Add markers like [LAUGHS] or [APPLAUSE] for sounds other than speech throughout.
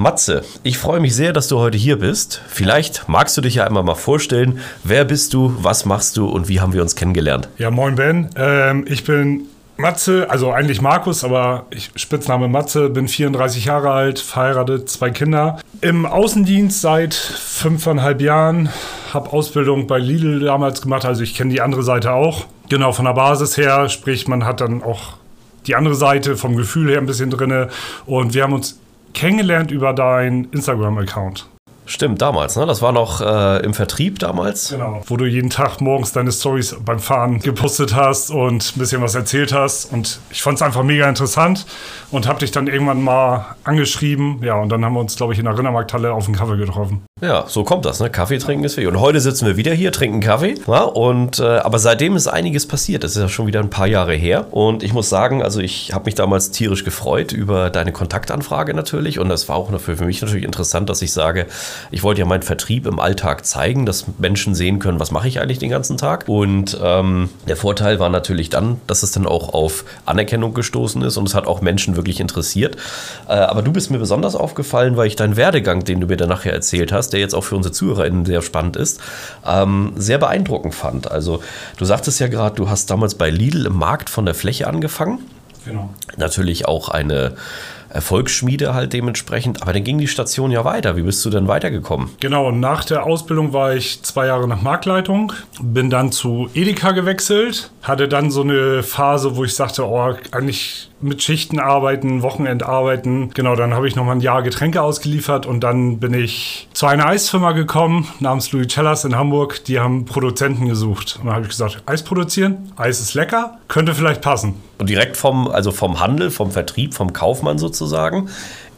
Matze, ich freue mich sehr, dass du heute hier bist. Vielleicht magst du dich ja einmal mal vorstellen. Wer bist du, was machst du und wie haben wir uns kennengelernt? Ja, moin Ben. Ähm, ich bin Matze, also eigentlich Markus, aber ich, Spitzname Matze, bin 34 Jahre alt, verheiratet, zwei Kinder. Im Außendienst seit fünfeinhalb Jahren, habe Ausbildung bei Lidl damals gemacht, also ich kenne die andere Seite auch. Genau, von der Basis her, sprich, man hat dann auch die andere Seite vom Gefühl her ein bisschen drinne. Und wir haben uns kennengelernt über deinen Instagram-Account. Stimmt, damals, ne? Das war noch äh, im Vertrieb damals. Genau. Wo du jeden Tag morgens deine Stories beim Fahren gepostet hast und ein bisschen was erzählt hast. Und ich fand es einfach mega interessant und habe dich dann irgendwann mal angeschrieben. Ja, und dann haben wir uns, glaube ich, in der Rindermarkthalle auf den Kaffee getroffen. Ja, so kommt das, ne? Kaffee trinken ist wichtig. Und heute sitzen wir wieder hier, trinken Kaffee. Ja, und, äh, aber seitdem ist einiges passiert. Das ist ja schon wieder ein paar Jahre her. Und ich muss sagen, also ich habe mich damals tierisch gefreut über deine Kontaktanfrage natürlich. Und das war auch für mich natürlich interessant, dass ich sage, ich wollte ja meinen Vertrieb im Alltag zeigen, dass Menschen sehen können, was mache ich eigentlich den ganzen Tag. Und ähm, der Vorteil war natürlich dann, dass es dann auch auf Anerkennung gestoßen ist und es hat auch Menschen wirklich interessiert. Äh, aber du bist mir besonders aufgefallen, weil ich deinen Werdegang, den du mir dann nachher erzählt hast, der jetzt auch für unsere ZuhörerInnen sehr spannend ist, ähm, sehr beeindruckend fand. Also du sagtest ja gerade, du hast damals bei Lidl im Markt von der Fläche angefangen. Genau. Natürlich auch eine Erfolgsschmiede halt dementsprechend. Aber dann ging die Station ja weiter. Wie bist du denn weitergekommen? Genau, nach der Ausbildung war ich zwei Jahre nach Marktleitung, bin dann zu Edeka gewechselt, hatte dann so eine Phase, wo ich sagte, oh, eigentlich mit Schichten arbeiten, Wochenend arbeiten. Genau, dann habe ich nochmal ein Jahr Getränke ausgeliefert und dann bin ich zu einer Eisfirma gekommen, namens Louis Cellas in Hamburg. Die haben Produzenten gesucht. Und dann habe ich gesagt, Eis produzieren, Eis ist lecker, könnte vielleicht passen. Und direkt vom, also vom Handel, vom Vertrieb, vom Kaufmann sozusagen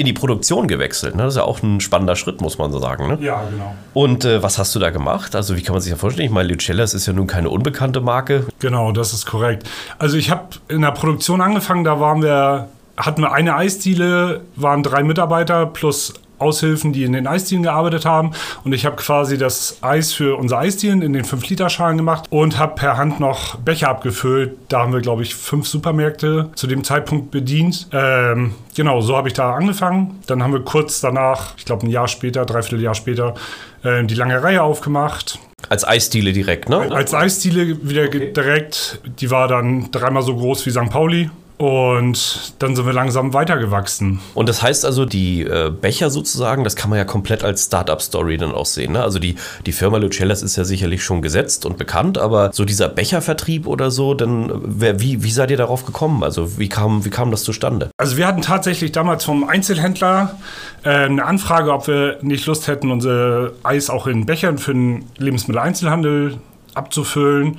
in die Produktion gewechselt. Ne? Das ist ja auch ein spannender Schritt, muss man so sagen. Ne? Ja, genau. Und äh, was hast du da gemacht? Also wie kann man sich das vorstellen? Ich meine, Lucellas ist ja nun keine unbekannte Marke. Genau, das ist korrekt. Also ich habe in der Produktion angefangen, da waren wir, hatten wir eine Eisdiele, waren drei Mitarbeiter plus Aushilfen, die in den Eisdielen gearbeitet haben. Und ich habe quasi das Eis für unsere Eisdielen in den 5-Liter-Schalen gemacht und habe per Hand noch Becher abgefüllt. Da haben wir, glaube ich, fünf Supermärkte zu dem Zeitpunkt bedient. Ähm, genau, so habe ich da angefangen. Dann haben wir kurz danach, ich glaube ein Jahr später, dreiviertel Jahr später, äh, die lange Reihe aufgemacht. Als Eisdiele direkt, ne? Als Eisdiele wieder okay. direkt. Die war dann dreimal so groß wie St. Pauli. Und dann sind wir langsam weitergewachsen. Und das heißt also, die äh, Becher sozusagen, das kann man ja komplett als Startup-Story dann auch sehen. Ne? Also die, die Firma Lucellas ist ja sicherlich schon gesetzt und bekannt, aber so dieser Bechervertrieb oder so, dann wer, wie, wie seid ihr darauf gekommen? Also wie kam, wie kam das zustande? Also wir hatten tatsächlich damals vom Einzelhändler äh, eine Anfrage, ob wir nicht Lust hätten, unser Eis auch in Bechern für den Lebensmitteleinzelhandel abzufüllen.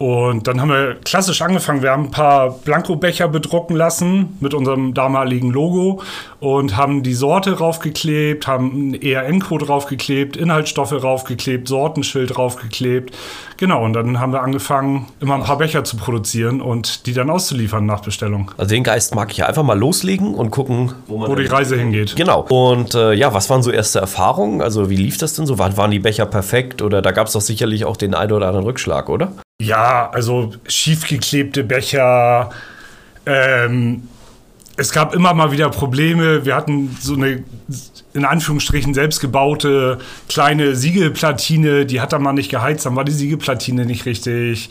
Und dann haben wir klassisch angefangen. Wir haben ein paar Blankobecher bedrucken lassen mit unserem damaligen Logo und haben die Sorte draufgeklebt, haben einen ERN-Code draufgeklebt, Inhaltsstoffe draufgeklebt, Sortenschild draufgeklebt. Genau, und dann haben wir angefangen, immer ein paar Becher zu produzieren und die dann auszuliefern nach Bestellung. Also den Geist mag ich ja einfach mal loslegen und gucken, wo, wo die Reise hingeht. Genau. Und äh, ja, was waren so erste Erfahrungen? Also wie lief das denn so? Waren, waren die Becher perfekt oder da gab es doch sicherlich auch den einen oder anderen Rückschlag, oder? Ja, also schiefgeklebte Becher. Ähm, es gab immer mal wieder Probleme. Wir hatten so eine in Anführungsstrichen selbstgebaute kleine Siegelplatine, die hat dann mal nicht geheizt, dann war die Siegelplatine nicht richtig.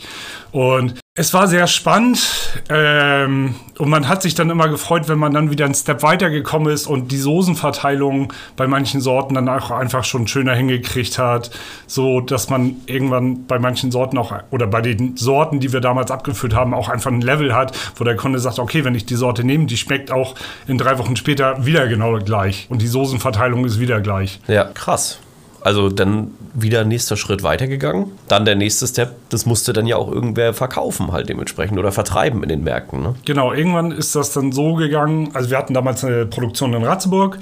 Und es war sehr spannend ähm, und man hat sich dann immer gefreut, wenn man dann wieder einen Step weitergekommen ist und die Soßenverteilung bei manchen Sorten dann auch einfach schon schöner hingekriegt hat, so dass man irgendwann bei manchen Sorten auch oder bei den Sorten, die wir damals abgefüllt haben, auch einfach ein Level hat, wo der Kunde sagt, okay, wenn ich die Sorte nehme, die schmeckt auch in drei Wochen später wieder genau gleich und die Soßenverteilung ist wieder gleich. Ja, krass. Also dann wieder nächster Schritt weitergegangen. Dann der nächste Step, das musste dann ja auch irgendwer verkaufen halt dementsprechend oder vertreiben in den Märkten. Ne? Genau, irgendwann ist das dann so gegangen. Also wir hatten damals eine Produktion in Ratzeburg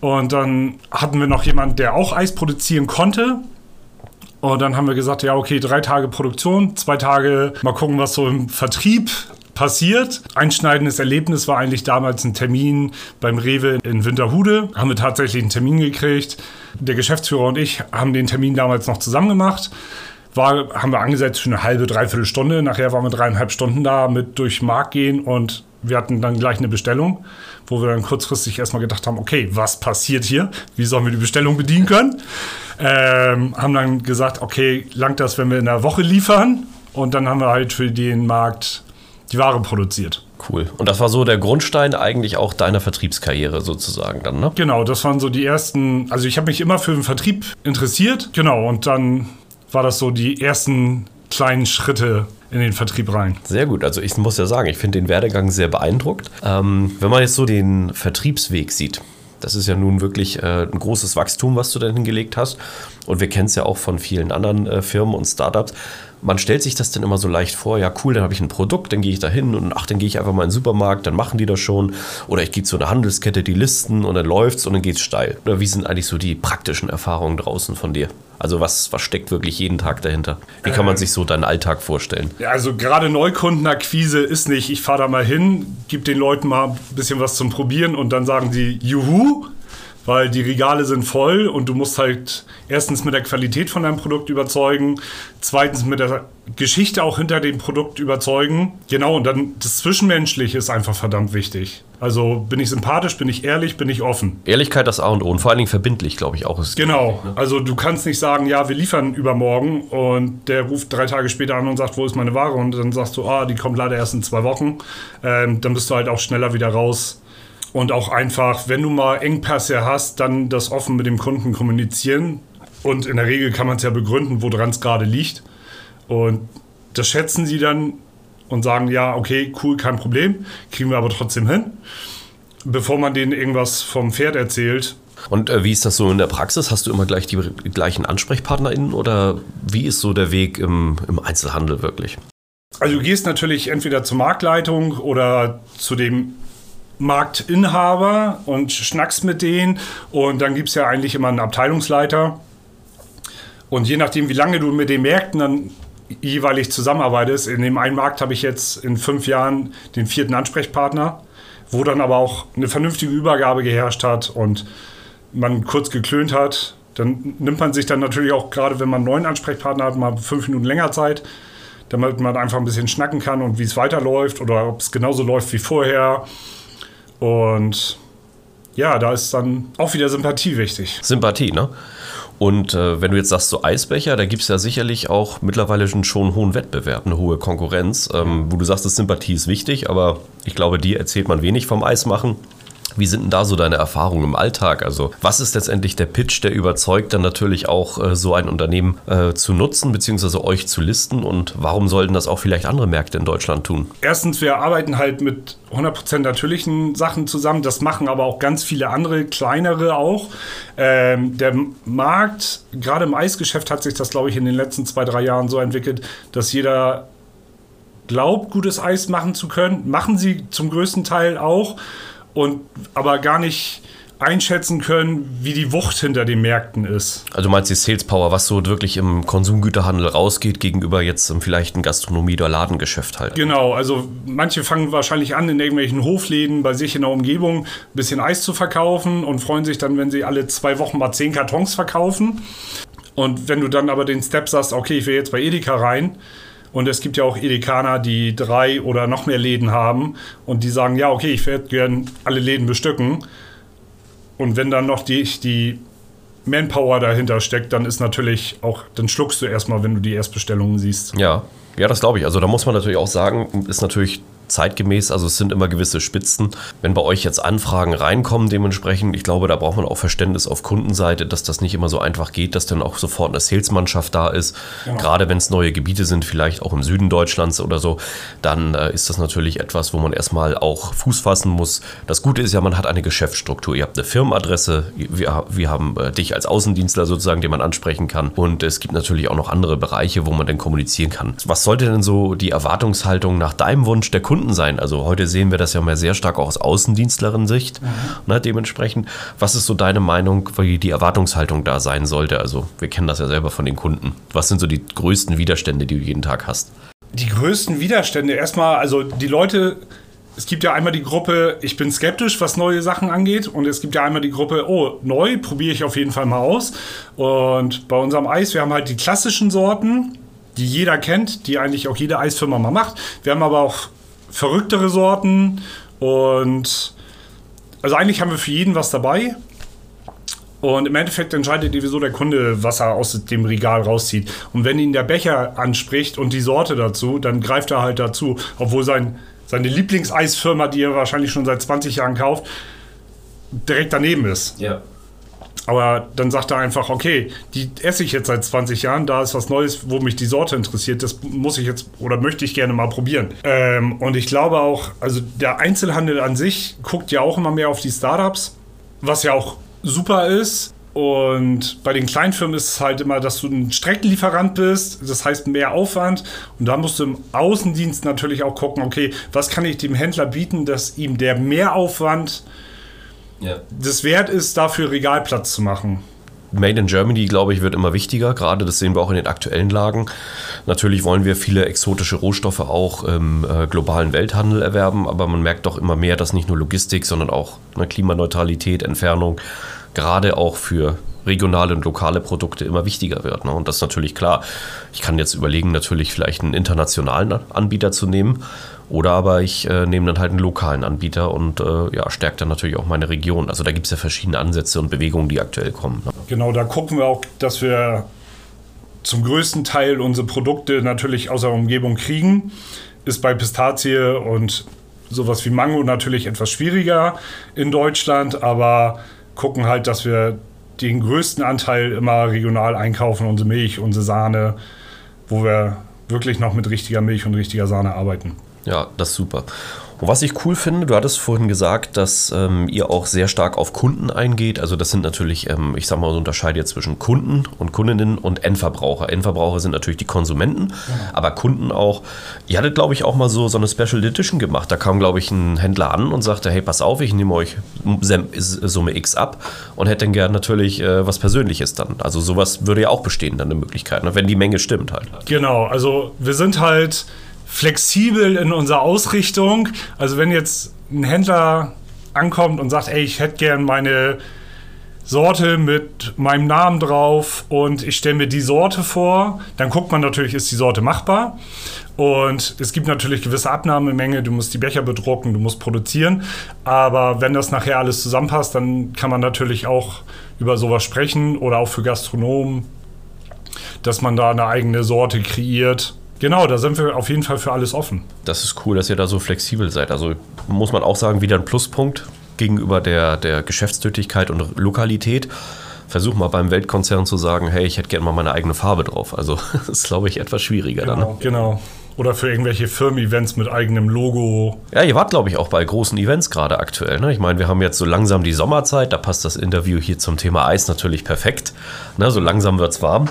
und dann hatten wir noch jemanden, der auch Eis produzieren konnte. Und dann haben wir gesagt, ja, okay, drei Tage Produktion, zwei Tage mal gucken, was so im Vertrieb passiert. Einschneidendes Erlebnis war eigentlich damals ein Termin beim Rewe in Winterhude. Haben wir tatsächlich einen Termin gekriegt. Der Geschäftsführer und ich haben den Termin damals noch zusammen gemacht. War, haben wir angesetzt für eine halbe, dreiviertel Stunde. Nachher waren wir dreieinhalb Stunden da mit durch Markt gehen und wir hatten dann gleich eine Bestellung, wo wir dann kurzfristig erstmal gedacht haben, okay, was passiert hier? Wie sollen wir die Bestellung bedienen können? Ähm, haben dann gesagt, okay, langt das, wenn wir in der Woche liefern? Und dann haben wir halt für den Markt die Ware produziert. Cool. Und das war so der Grundstein eigentlich auch deiner Vertriebskarriere sozusagen dann, ne? Genau, das waren so die ersten, also ich habe mich immer für den Vertrieb interessiert, genau, und dann war das so die ersten kleinen Schritte in den Vertrieb rein. Sehr gut. Also ich muss ja sagen, ich finde den Werdegang sehr beeindruckt. Ähm, wenn man jetzt so den Vertriebsweg sieht, das ist ja nun wirklich äh, ein großes Wachstum, was du da hingelegt hast. Und wir kennen es ja auch von vielen anderen äh, Firmen und Startups man stellt sich das dann immer so leicht vor, ja cool, dann habe ich ein Produkt, dann gehe ich da hin und ach, dann gehe ich einfach mal in den Supermarkt, dann machen die das schon. Oder ich gehe zu einer Handelskette, die listen und dann läuft's und dann geht's steil. Oder wie sind eigentlich so die praktischen Erfahrungen draußen von dir? Also was, was steckt wirklich jeden Tag dahinter? Wie kann man sich so deinen Alltag vorstellen? Ja, also gerade Neukundenakquise ist nicht, ich fahre da mal hin, gebe den Leuten mal ein bisschen was zum Probieren und dann sagen sie, juhu, weil die Regale sind voll und du musst halt erstens mit der Qualität von deinem Produkt überzeugen, zweitens mit der Geschichte auch hinter dem Produkt überzeugen. Genau, und dann das Zwischenmenschliche ist einfach verdammt wichtig. Also bin ich sympathisch, bin ich ehrlich, bin ich offen. Ehrlichkeit das A und O und vor allen Dingen verbindlich, glaube ich auch. Ist genau, ne? also du kannst nicht sagen, ja, wir liefern übermorgen und der ruft drei Tage später an und sagt, wo ist meine Ware? Und dann sagst du, ah, die kommt leider erst in zwei Wochen. Ähm, dann bist du halt auch schneller wieder raus und auch einfach, wenn du mal Engpässe hast, dann das offen mit dem Kunden kommunizieren. Und in der Regel kann man es ja begründen, woran es gerade liegt. Und das schätzen sie dann und sagen, ja, okay, cool, kein Problem, kriegen wir aber trotzdem hin. Bevor man denen irgendwas vom Pferd erzählt. Und äh, wie ist das so in der Praxis? Hast du immer gleich die gleichen AnsprechpartnerInnen oder wie ist so der Weg im, im Einzelhandel wirklich? Also du gehst natürlich entweder zur Marktleitung oder zu dem Marktinhaber und schnackst mit denen. Und dann gibt es ja eigentlich immer einen Abteilungsleiter. Und je nachdem, wie lange du mit den Märkten dann jeweilig zusammenarbeitest, in dem einen Markt habe ich jetzt in fünf Jahren den vierten Ansprechpartner, wo dann aber auch eine vernünftige Übergabe geherrscht hat und man kurz geklönt hat. Dann nimmt man sich dann natürlich auch, gerade wenn man einen neuen Ansprechpartner hat, mal fünf Minuten länger Zeit, damit man einfach ein bisschen schnacken kann und wie es weiterläuft oder ob es genauso läuft wie vorher. Und ja, da ist dann auch wieder Sympathie wichtig. Sympathie, ne? Und äh, wenn du jetzt sagst, so Eisbecher, da gibt es ja sicherlich auch mittlerweile schon einen hohen Wettbewerb, eine hohe Konkurrenz, ähm, wo du sagst, dass Sympathie ist wichtig, aber ich glaube, dir erzählt man wenig vom Eismachen. Wie sind denn da so deine Erfahrungen im Alltag? Also, was ist letztendlich der Pitch, der überzeugt, dann natürlich auch äh, so ein Unternehmen äh, zu nutzen, beziehungsweise euch zu listen? Und warum sollten das auch vielleicht andere Märkte in Deutschland tun? Erstens, wir arbeiten halt mit 100% natürlichen Sachen zusammen. Das machen aber auch ganz viele andere, kleinere auch. Ähm, der Markt, gerade im Eisgeschäft, hat sich das, glaube ich, in den letzten zwei, drei Jahren so entwickelt, dass jeder glaubt, gutes Eis machen zu können. Machen sie zum größten Teil auch und aber gar nicht einschätzen können, wie die Wucht hinter den Märkten ist. Also du meinst die Sales Power, was so wirklich im Konsumgüterhandel rausgeht, gegenüber jetzt vielleicht ein Gastronomie- oder Ladengeschäft halt. Genau, also manche fangen wahrscheinlich an, in irgendwelchen Hofläden bei sich in der Umgebung ein bisschen Eis zu verkaufen und freuen sich dann, wenn sie alle zwei Wochen mal zehn Kartons verkaufen. Und wenn du dann aber den Step sagst, okay, ich will jetzt bei Edeka rein, und es gibt ja auch Edekaner, die drei oder noch mehr Läden haben und die sagen, ja, okay, ich werde gern alle Läden bestücken. Und wenn dann noch die, die Manpower dahinter steckt, dann ist natürlich auch, dann schluckst du erstmal, wenn du die Erstbestellungen siehst. Ja, ja, das glaube ich. Also da muss man natürlich auch sagen, ist natürlich zeitgemäß. Also es sind immer gewisse Spitzen. Wenn bei euch jetzt Anfragen reinkommen, dementsprechend, ich glaube, da braucht man auch Verständnis auf Kundenseite, dass das nicht immer so einfach geht, dass dann auch sofort eine Salesmannschaft da ist. Genau. Gerade wenn es neue Gebiete sind, vielleicht auch im Süden Deutschlands oder so, dann äh, ist das natürlich etwas, wo man erstmal auch Fuß fassen muss. Das Gute ist ja, man hat eine Geschäftsstruktur. Ihr habt eine Firmenadresse, wir, wir haben äh, dich als Außendienstler sozusagen, den man ansprechen kann. Und es gibt natürlich auch noch andere Bereiche, wo man dann kommunizieren kann. Was sollte denn so die Erwartungshaltung nach deinem Wunsch der Kunden sein? Also heute sehen wir das ja mal sehr stark auch aus Außendienstlerin-Sicht. Mhm. Ne, dementsprechend, was ist so deine Meinung, wie die Erwartungshaltung da sein sollte? Also wir kennen das ja selber von den Kunden. Was sind so die größten Widerstände, die du jeden Tag hast? Die größten Widerstände erstmal, also die Leute es gibt ja einmal die Gruppe, ich bin skeptisch, was neue Sachen angeht. Und es gibt ja einmal die Gruppe, oh, neu, probiere ich auf jeden Fall mal aus. Und bei unserem Eis, wir haben halt die klassischen Sorten, die jeder kennt, die eigentlich auch jede Eisfirma mal macht. Wir haben aber auch verrücktere Sorten und also eigentlich haben wir für jeden was dabei. Und im Endeffekt entscheidet sowieso der Kunde, was er aus dem Regal rauszieht. Und wenn ihn der Becher anspricht und die Sorte dazu, dann greift er halt dazu, obwohl sein seine Lieblingseisfirma, die er wahrscheinlich schon seit 20 Jahren kauft, direkt daneben ist. Ja. Aber dann sagt er einfach, okay, die esse ich jetzt seit 20 Jahren, da ist was Neues, wo mich die Sorte interessiert, das muss ich jetzt oder möchte ich gerne mal probieren. Ähm, und ich glaube auch, also der Einzelhandel an sich guckt ja auch immer mehr auf die Startups, was ja auch super ist. Und bei den Kleinfirmen ist es halt immer, dass du ein Streckenlieferant bist, das heißt mehr Aufwand. Und da musst du im Außendienst natürlich auch gucken, okay, was kann ich dem Händler bieten, dass ihm der Mehraufwand ja. das wert ist, dafür Regalplatz zu machen. Made in Germany, glaube ich, wird immer wichtiger. Gerade das sehen wir auch in den aktuellen Lagen. Natürlich wollen wir viele exotische Rohstoffe auch im äh, globalen Welthandel erwerben, aber man merkt doch immer mehr, dass nicht nur Logistik, sondern auch eine Klimaneutralität, Entfernung gerade auch für regionale und lokale Produkte immer wichtiger wird. Ne? Und das ist natürlich klar. Ich kann jetzt überlegen, natürlich vielleicht einen internationalen Anbieter zu nehmen. Oder aber ich äh, nehme dann halt einen lokalen Anbieter und äh, ja, stärke dann natürlich auch meine Region. Also da gibt es ja verschiedene Ansätze und Bewegungen, die aktuell kommen. Ne? Genau, da gucken wir auch, dass wir zum größten Teil unsere Produkte natürlich aus der Umgebung kriegen. Ist bei Pistazie und sowas wie Mango natürlich etwas schwieriger in Deutschland, aber gucken halt, dass wir den größten Anteil immer regional einkaufen, unsere Milch, unsere Sahne, wo wir wirklich noch mit richtiger Milch und richtiger Sahne arbeiten. Ja, das ist super. Und was ich cool finde, du hattest vorhin gesagt, dass ähm, ihr auch sehr stark auf Kunden eingeht. Also das sind natürlich, ähm, ich sag mal, so unterscheidet zwischen Kunden und Kundinnen und Endverbraucher. Endverbraucher sind natürlich die Konsumenten, genau. aber Kunden auch. Ihr hattet, glaube ich, auch mal so, so eine Special Edition gemacht. Da kam, glaube ich, ein Händler an und sagte, hey, pass auf, ich nehme euch Summe X ab und hätte dann gern natürlich äh, was Persönliches dann. Also sowas würde ja auch bestehen, dann eine Möglichkeit, ne? wenn die Menge stimmt halt. Genau, also wir sind halt flexibel in unserer Ausrichtung. Also wenn jetzt ein Händler ankommt und sagt, ey, ich hätte gern meine Sorte mit meinem Namen drauf und ich stelle mir die Sorte vor, dann guckt man natürlich, ist die Sorte machbar. Und es gibt natürlich gewisse Abnahmemenge, du musst die Becher bedrucken, du musst produzieren. Aber wenn das nachher alles zusammenpasst, dann kann man natürlich auch über sowas sprechen oder auch für Gastronomen, dass man da eine eigene Sorte kreiert Genau, da sind wir auf jeden Fall für alles offen. Das ist cool, dass ihr da so flexibel seid. Also muss man auch sagen, wieder ein Pluspunkt gegenüber der, der Geschäftstätigkeit und Lokalität. Versuch mal beim Weltkonzern zu sagen, hey, ich hätte gerne mal meine eigene Farbe drauf. Also [LAUGHS] das ist, glaube ich, etwas schwieriger genau, dann. Ne? Genau. Oder für irgendwelche Firmen-Events mit eigenem Logo. Ja, ihr wart, glaube ich, auch bei großen Events gerade aktuell. Ne? Ich meine, wir haben jetzt so langsam die Sommerzeit, da passt das Interview hier zum Thema Eis natürlich perfekt. Ne? So langsam wird es warm.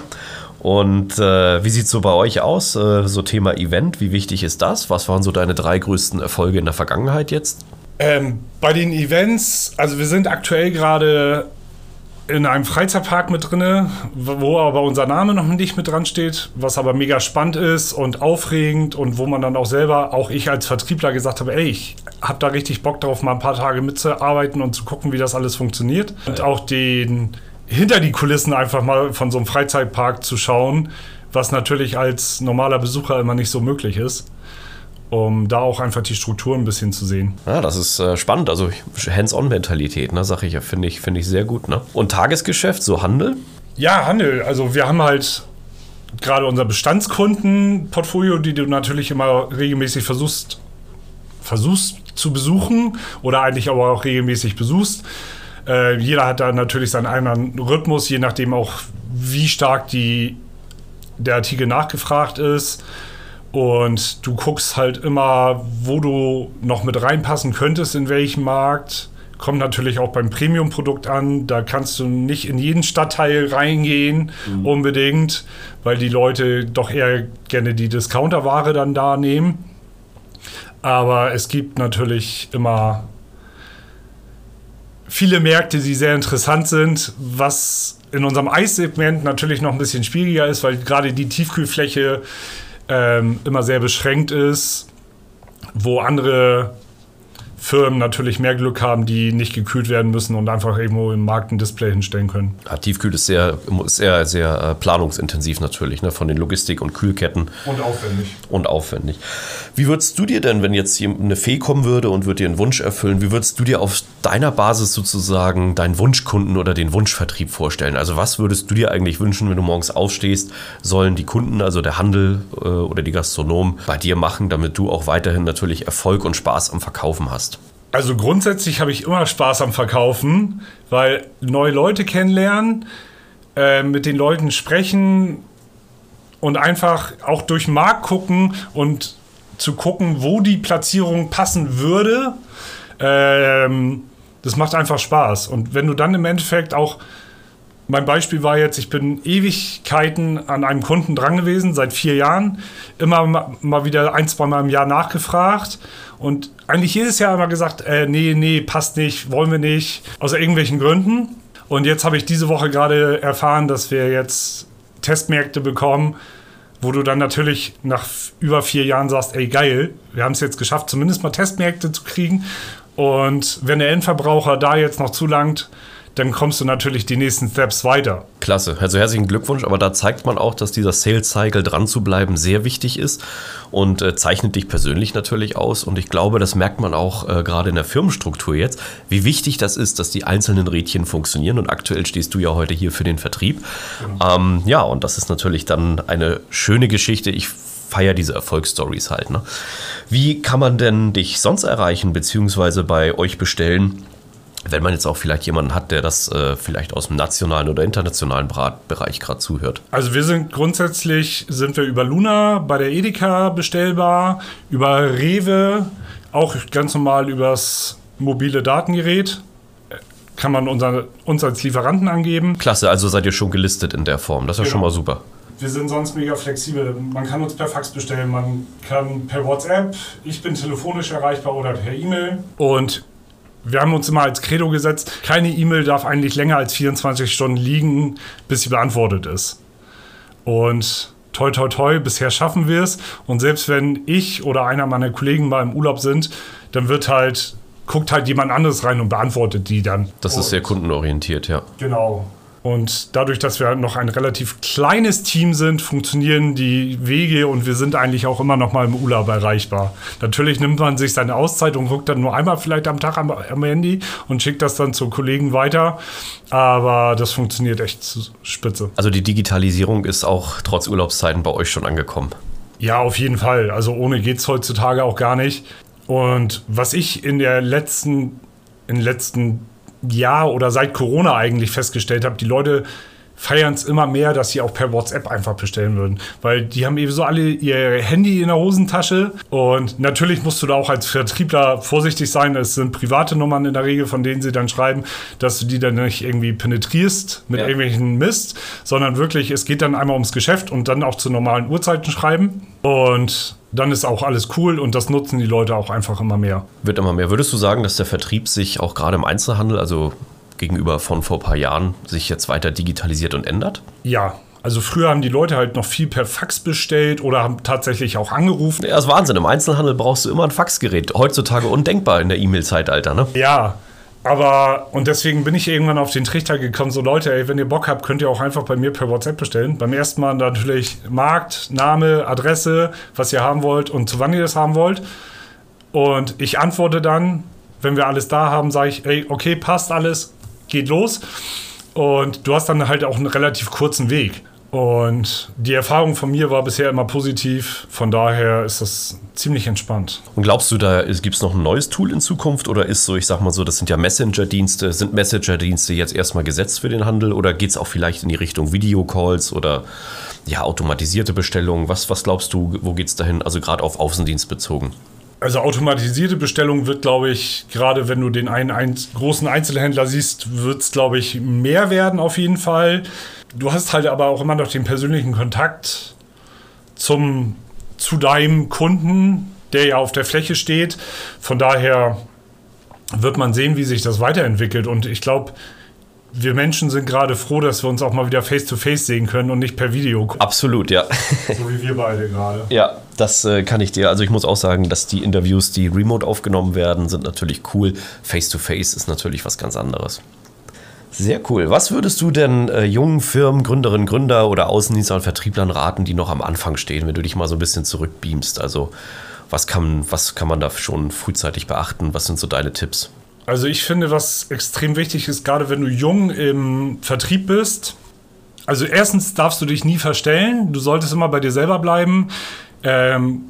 Und äh, wie sieht es so bei euch aus? Äh, so Thema Event, wie wichtig ist das? Was waren so deine drei größten Erfolge in der Vergangenheit jetzt? Ähm, bei den Events, also wir sind aktuell gerade in einem Freizeitpark mit drin, wo aber unser Name noch nicht mit dran steht, was aber mega spannend ist und aufregend und wo man dann auch selber, auch ich als Vertriebler gesagt habe, ey, ich habe da richtig Bock drauf, mal ein paar Tage mitzuarbeiten und zu gucken, wie das alles funktioniert. Und auch den hinter die Kulissen einfach mal von so einem Freizeitpark zu schauen, was natürlich als normaler Besucher immer nicht so möglich ist. Um da auch einfach die Struktur ein bisschen zu sehen. Ja, das ist äh, spannend. Also Hands-on-Mentalität, ne, sag ich ja, finde ich, find ich sehr gut. Ne? Und Tagesgeschäft, so Handel? Ja, Handel. Also wir haben halt gerade unser Bestandskundenportfolio, die du natürlich immer regelmäßig versuchst versuchst zu besuchen oder eigentlich aber auch regelmäßig besuchst. Äh, jeder hat da natürlich seinen eigenen Rhythmus, je nachdem auch, wie stark die, der Artikel nachgefragt ist. Und du guckst halt immer, wo du noch mit reinpassen könntest, in welchem Markt. Kommt natürlich auch beim Premium-Produkt an. Da kannst du nicht in jeden Stadtteil reingehen, mhm. unbedingt, weil die Leute doch eher gerne die Discounter-Ware dann da nehmen. Aber es gibt natürlich immer viele Märkte, die sehr interessant sind, was in unserem Eissegment natürlich noch ein bisschen schwieriger ist, weil gerade die Tiefkühlfläche ähm, immer sehr beschränkt ist, wo andere Firmen natürlich mehr Glück haben, die nicht gekühlt werden müssen und einfach irgendwo im Markt ein Display hinstellen können. Ja, Tiefkühl ist sehr, sehr, sehr äh, planungsintensiv natürlich, ne, von den Logistik- und Kühlketten. Und aufwendig. Und aufwendig. Wie würdest du dir denn, wenn jetzt eine Fee kommen würde und würde dir einen Wunsch erfüllen, wie würdest du dir auf deiner Basis sozusagen deinen Wunschkunden oder den Wunschvertrieb vorstellen? Also was würdest du dir eigentlich wünschen, wenn du morgens aufstehst, sollen die Kunden, also der Handel äh, oder die Gastronomen bei dir machen, damit du auch weiterhin natürlich Erfolg und Spaß am Verkaufen hast? Also grundsätzlich habe ich immer Spaß am Verkaufen, weil neue Leute kennenlernen, äh, mit den Leuten sprechen und einfach auch durch den Markt gucken und zu gucken, wo die Platzierung passen würde. Ähm, das macht einfach Spaß. Und wenn du dann im Endeffekt auch, mein Beispiel war jetzt, ich bin Ewigkeiten an einem Kunden dran gewesen, seit vier Jahren, immer mal wieder ein, zwei Mal im Jahr nachgefragt und eigentlich jedes Jahr immer gesagt, äh, nee, nee, passt nicht, wollen wir nicht, aus irgendwelchen Gründen. Und jetzt habe ich diese Woche gerade erfahren, dass wir jetzt Testmärkte bekommen, wo du dann natürlich nach über vier Jahren sagst, ey geil, wir haben es jetzt geschafft, zumindest mal Testmärkte zu kriegen. Und wenn der Endverbraucher da jetzt noch zulangt, dann kommst du natürlich die nächsten Steps weiter. Klasse, also herzlichen Glückwunsch, aber da zeigt man auch, dass dieser Sales Cycle dran zu bleiben sehr wichtig ist und äh, zeichnet dich persönlich natürlich aus und ich glaube, das merkt man auch äh, gerade in der Firmenstruktur jetzt, wie wichtig das ist, dass die einzelnen Rädchen funktionieren und aktuell stehst du ja heute hier für den Vertrieb. Ja, ähm, ja und das ist natürlich dann eine schöne Geschichte. Ich feiere diese Erfolgsstories halt. Ne? Wie kann man denn dich sonst erreichen, beziehungsweise bei euch bestellen? Wenn man jetzt auch vielleicht jemanden hat, der das äh, vielleicht aus dem nationalen oder internationalen Bereich gerade zuhört? Also wir sind grundsätzlich, sind wir über Luna bei der Edeka bestellbar, über Rewe, auch ganz normal übers mobile Datengerät kann man unser, uns als Lieferanten angeben. Klasse, also seid ihr schon gelistet in der Form. Das ist ja genau. schon mal super. Wir sind sonst mega flexibel. Man kann uns per Fax bestellen, man kann per WhatsApp, ich bin telefonisch erreichbar oder per E-Mail. Und wir haben uns immer als Credo gesetzt, keine E-Mail darf eigentlich länger als 24 Stunden liegen, bis sie beantwortet ist. Und toi, toi, toi, bisher schaffen wir es. Und selbst wenn ich oder einer meiner Kollegen mal im Urlaub sind, dann wird halt, guckt halt jemand anderes rein und beantwortet die dann. Das ist sehr kundenorientiert, ja. Genau. Und dadurch, dass wir noch ein relativ kleines Team sind, funktionieren die Wege und wir sind eigentlich auch immer noch mal im Urlaub erreichbar. Natürlich nimmt man sich seine Auszeit und guckt dann nur einmal vielleicht am Tag am, am Handy und schickt das dann zu Kollegen weiter. Aber das funktioniert echt spitze. Also die Digitalisierung ist auch trotz Urlaubszeiten bei euch schon angekommen. Ja, auf jeden Fall. Also ohne geht es heutzutage auch gar nicht. Und was ich in der letzten, in den letzten Jahr oder seit Corona eigentlich festgestellt habe, die Leute feiern es immer mehr, dass sie auch per WhatsApp einfach bestellen würden. Weil die haben eben so alle ihr Handy in der Hosentasche. Und natürlich musst du da auch als Vertriebler vorsichtig sein. Es sind private Nummern in der Regel, von denen sie dann schreiben, dass du die dann nicht irgendwie penetrierst mit ja. irgendwelchen Mist, sondern wirklich, es geht dann einmal ums Geschäft und dann auch zu normalen Uhrzeiten schreiben. Und dann ist auch alles cool und das nutzen die Leute auch einfach immer mehr. Wird immer mehr. Würdest du sagen, dass der Vertrieb sich auch gerade im Einzelhandel, also gegenüber von vor ein paar Jahren, sich jetzt weiter digitalisiert und ändert? Ja, also früher haben die Leute halt noch viel per Fax bestellt oder haben tatsächlich auch angerufen. Ja, das ist Wahnsinn. Im Einzelhandel brauchst du immer ein Faxgerät. Heutzutage undenkbar in der E-Mail-Zeitalter, ne? Ja. Aber, und deswegen bin ich irgendwann auf den Trichter gekommen, so Leute, ey, wenn ihr Bock habt, könnt ihr auch einfach bei mir per WhatsApp bestellen. Beim ersten Mal natürlich Markt, Name, Adresse, was ihr haben wollt und zu wann ihr das haben wollt. Und ich antworte dann, wenn wir alles da haben, sage ich, ey, okay, passt alles, geht los. Und du hast dann halt auch einen relativ kurzen Weg. Und die Erfahrung von mir war bisher immer positiv. Von daher ist das ziemlich entspannt. Und glaubst du, da gibt es noch ein neues Tool in Zukunft? Oder ist so, ich sag mal so, das sind ja Messenger-Dienste. Sind Messenger-Dienste jetzt erstmal gesetzt für den Handel? Oder geht es auch vielleicht in die Richtung Videocalls oder ja, automatisierte Bestellungen? Was, was glaubst du, wo geht es dahin? Also gerade auf Außendienst bezogen. Also automatisierte Bestellung wird, glaube ich, gerade wenn du den einen, einen großen Einzelhändler siehst, wird es, glaube ich, mehr werden auf jeden Fall. Du hast halt aber auch immer noch den persönlichen Kontakt zum, zu deinem Kunden, der ja auf der Fläche steht. Von daher wird man sehen, wie sich das weiterentwickelt. Und ich glaube, wir Menschen sind gerade froh, dass wir uns auch mal wieder face-to-face -face sehen können und nicht per Video. Absolut, ja. So wie wir beide gerade. Ja, das äh, kann ich dir. Also ich muss auch sagen, dass die Interviews, die remote aufgenommen werden, sind natürlich cool. Face-to-face -face ist natürlich was ganz anderes. Sehr cool. Was würdest du denn äh, jungen Firmen, Gründerinnen, Gründer oder Außendienstler und Vertrieblern raten, die noch am Anfang stehen, wenn du dich mal so ein bisschen zurückbeamst? Also was kann, was kann man da schon frühzeitig beachten? Was sind so deine Tipps? Also ich finde, was extrem wichtig ist, gerade wenn du jung im Vertrieb bist, also erstens darfst du dich nie verstellen, du solltest immer bei dir selber bleiben. Ähm,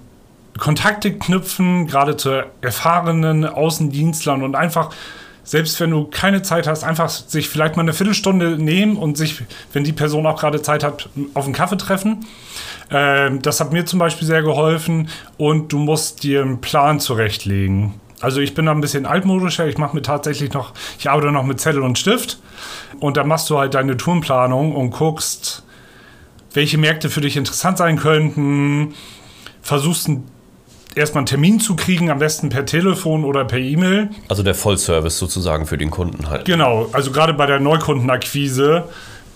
Kontakte knüpfen, gerade zu erfahrenen Außendienstlern und einfach selbst wenn du keine Zeit hast, einfach sich vielleicht mal eine Viertelstunde nehmen und sich, wenn die Person auch gerade Zeit hat, auf einen Kaffee treffen. Ähm, das hat mir zum Beispiel sehr geholfen und du musst dir einen Plan zurechtlegen. Also ich bin da ein bisschen altmodischer. Ich mache mir tatsächlich noch, ich arbeite noch mit Zettel und Stift und da machst du halt deine Tourenplanung und guckst, welche Märkte für dich interessant sein könnten. Versuchst ein erstmal einen Termin zu kriegen, am besten per Telefon oder per E-Mail. Also der Vollservice sozusagen für den Kunden halt. Genau, also gerade bei der Neukundenakquise,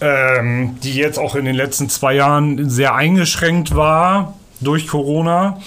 ähm, die jetzt auch in den letzten zwei Jahren sehr eingeschränkt war durch Corona.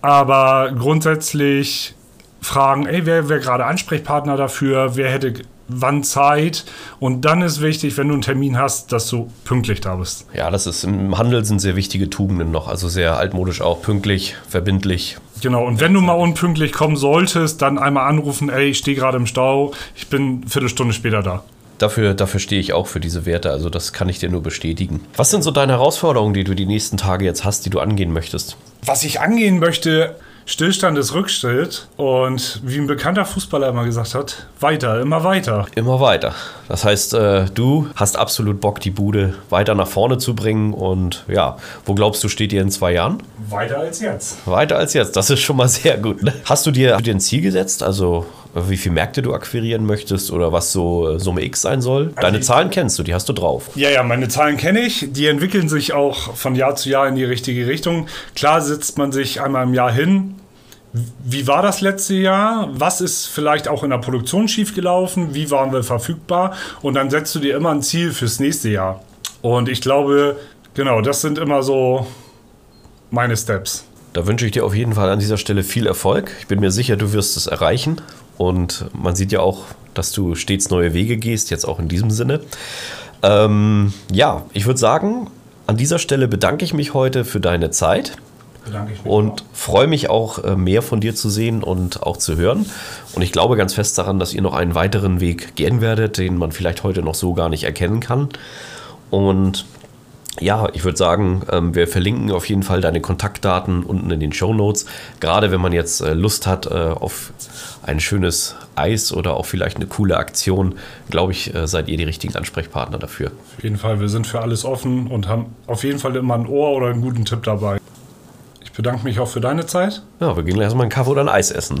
Aber grundsätzlich fragen, ey, wer wäre gerade Ansprechpartner dafür, wer hätte wann Zeit. Und dann ist wichtig, wenn du einen Termin hast, dass du pünktlich da bist. Ja, das ist im Handel sind sehr wichtige Tugenden noch. Also sehr altmodisch auch, pünktlich, verbindlich. Genau, und wenn du mal unpünktlich kommen solltest, dann einmal anrufen, ey, ich stehe gerade im Stau, ich bin eine Viertelstunde später da. Dafür, dafür stehe ich auch für diese Werte, also das kann ich dir nur bestätigen. Was sind so deine Herausforderungen, die du die nächsten Tage jetzt hast, die du angehen möchtest? Was ich angehen möchte, Stillstand ist Rückschritt und wie ein bekannter Fußballer immer gesagt hat, weiter, immer weiter. Immer weiter. Das heißt, äh, du hast absolut Bock, die Bude weiter nach vorne zu bringen und ja, wo glaubst du, steht ihr in zwei Jahren? Weiter als jetzt. Weiter als jetzt, das ist schon mal sehr gut. Ne? Hast du dir, dir ein Ziel gesetzt, also wie viele Märkte du akquirieren möchtest oder was so äh, Summe X sein soll? Also Deine Zahlen kennst du, die hast du drauf. Ja, ja, meine Zahlen kenne ich. Die entwickeln sich auch von Jahr zu Jahr in die richtige Richtung. Klar sitzt man sich einmal im Jahr hin. Wie war das letzte Jahr? Was ist vielleicht auch in der Produktion schiefgelaufen? Wie waren wir verfügbar? Und dann setzt du dir immer ein Ziel fürs nächste Jahr. Und ich glaube, genau, das sind immer so meine Steps. Da wünsche ich dir auf jeden Fall an dieser Stelle viel Erfolg. Ich bin mir sicher, du wirst es erreichen. Und man sieht ja auch, dass du stets neue Wege gehst, jetzt auch in diesem Sinne. Ähm, ja, ich würde sagen, an dieser Stelle bedanke ich mich heute für deine Zeit. Bedanke ich mich und freue mich auch, äh, mehr von dir zu sehen und auch zu hören. Und ich glaube ganz fest daran, dass ihr noch einen weiteren Weg gehen werdet, den man vielleicht heute noch so gar nicht erkennen kann. Und ja, ich würde sagen, ähm, wir verlinken auf jeden Fall deine Kontaktdaten unten in den Show Notes. Gerade wenn man jetzt äh, Lust hat äh, auf ein schönes Eis oder auch vielleicht eine coole Aktion, glaube ich, äh, seid ihr die richtigen Ansprechpartner dafür. Auf jeden Fall, wir sind für alles offen und haben auf jeden Fall immer ein Ohr oder einen guten Tipp dabei. Ich bedanke mich auch für deine Zeit. Ja, wir gehen gleich erstmal einen Kaffee oder ein Eis essen.